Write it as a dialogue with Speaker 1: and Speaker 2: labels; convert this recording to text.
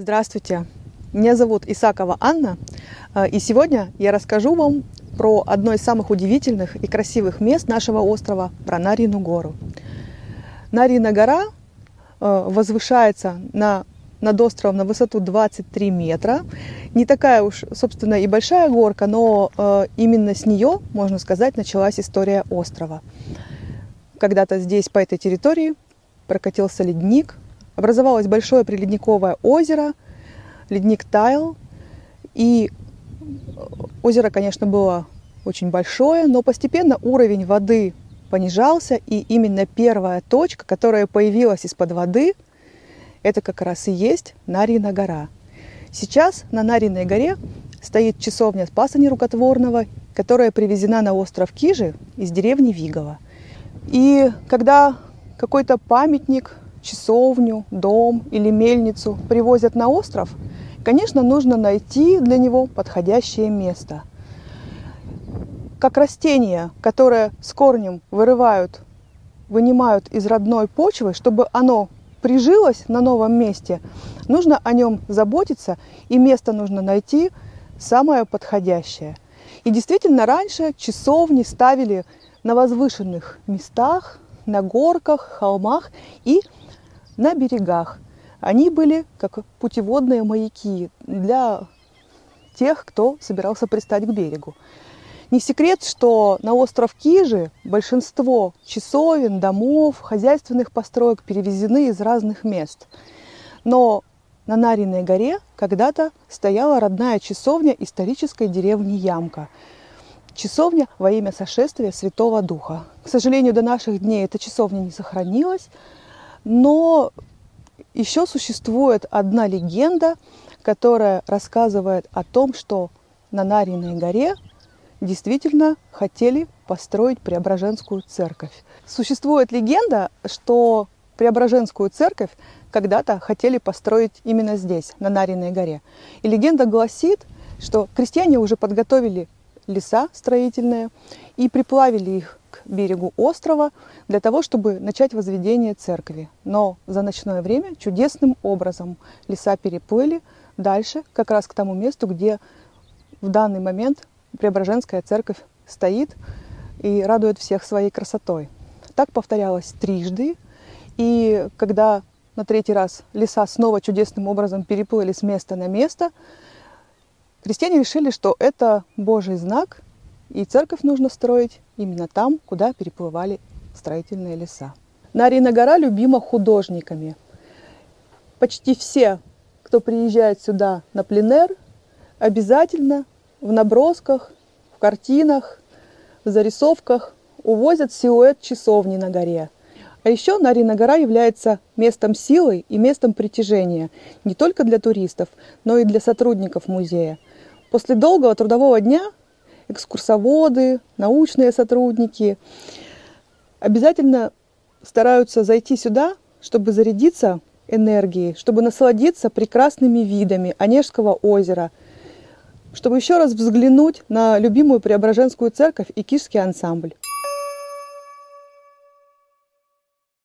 Speaker 1: Здравствуйте, меня зовут Исакова Анна, э, и сегодня я расскажу вам про одно из самых удивительных и красивых мест нашего острова, про Нарину гору. Нарина гора э, возвышается на, над островом на высоту 23 метра. Не такая уж, собственно, и большая горка, но э, именно с нее, можно сказать, началась история острова. Когда-то здесь, по этой территории, прокатился ледник – образовалось большое приледниковое озеро, ледник таял, и озеро, конечно, было очень большое, но постепенно уровень воды понижался, и именно первая точка, которая появилась из-под воды, это как раз и есть Нарина гора. Сейчас на Нариной горе стоит часовня Спаса Нерукотворного, которая привезена на остров Кижи из деревни Вигова. И когда какой-то памятник часовню, дом или мельницу привозят на остров, конечно, нужно найти для него подходящее место. Как растение, которое с корнем вырывают, вынимают из родной почвы, чтобы оно прижилось на новом месте, нужно о нем заботиться, и место нужно найти самое подходящее. И действительно, раньше часовни ставили на возвышенных местах, на горках, холмах и на берегах. Они были как путеводные маяки для тех, кто собирался пристать к берегу. Не секрет, что на остров Кижи большинство часовен, домов, хозяйственных построек перевезены из разных мест. Но на Нариной горе когда-то стояла родная часовня исторической деревни Ямка. Часовня во имя сошествия Святого Духа. К сожалению, до наших дней эта часовня не сохранилась, но еще существует одна легенда, которая рассказывает о том, что на Нариной горе действительно хотели построить Преображенскую церковь. Существует легенда, что Преображенскую церковь когда-то хотели построить именно здесь, на Нариной горе. И легенда гласит, что крестьяне уже подготовили леса строительные и приплавили их берегу острова для того, чтобы начать возведение церкви. Но за ночное время чудесным образом леса переплыли дальше, как раз к тому месту, где в данный момент Преображенская церковь стоит и радует всех своей красотой. Так повторялось трижды, и когда на третий раз леса снова чудесным образом переплыли с места на место, крестьяне решили, что это Божий знак, и церковь нужно строить именно там, куда переплывали строительные леса. Нарина гора любима художниками. Почти все, кто приезжает сюда на пленер, обязательно в набросках, в картинах, в зарисовках увозят силуэт часовни на горе. А еще Нарина гора является местом силы и местом притяжения не только для туристов, но и для сотрудников музея. После долгого трудового дня экскурсоводы, научные сотрудники обязательно стараются зайти сюда, чтобы зарядиться энергией, чтобы насладиться прекрасными видами Онежского озера, чтобы еще раз взглянуть на любимую Преображенскую церковь и Кишский ансамбль.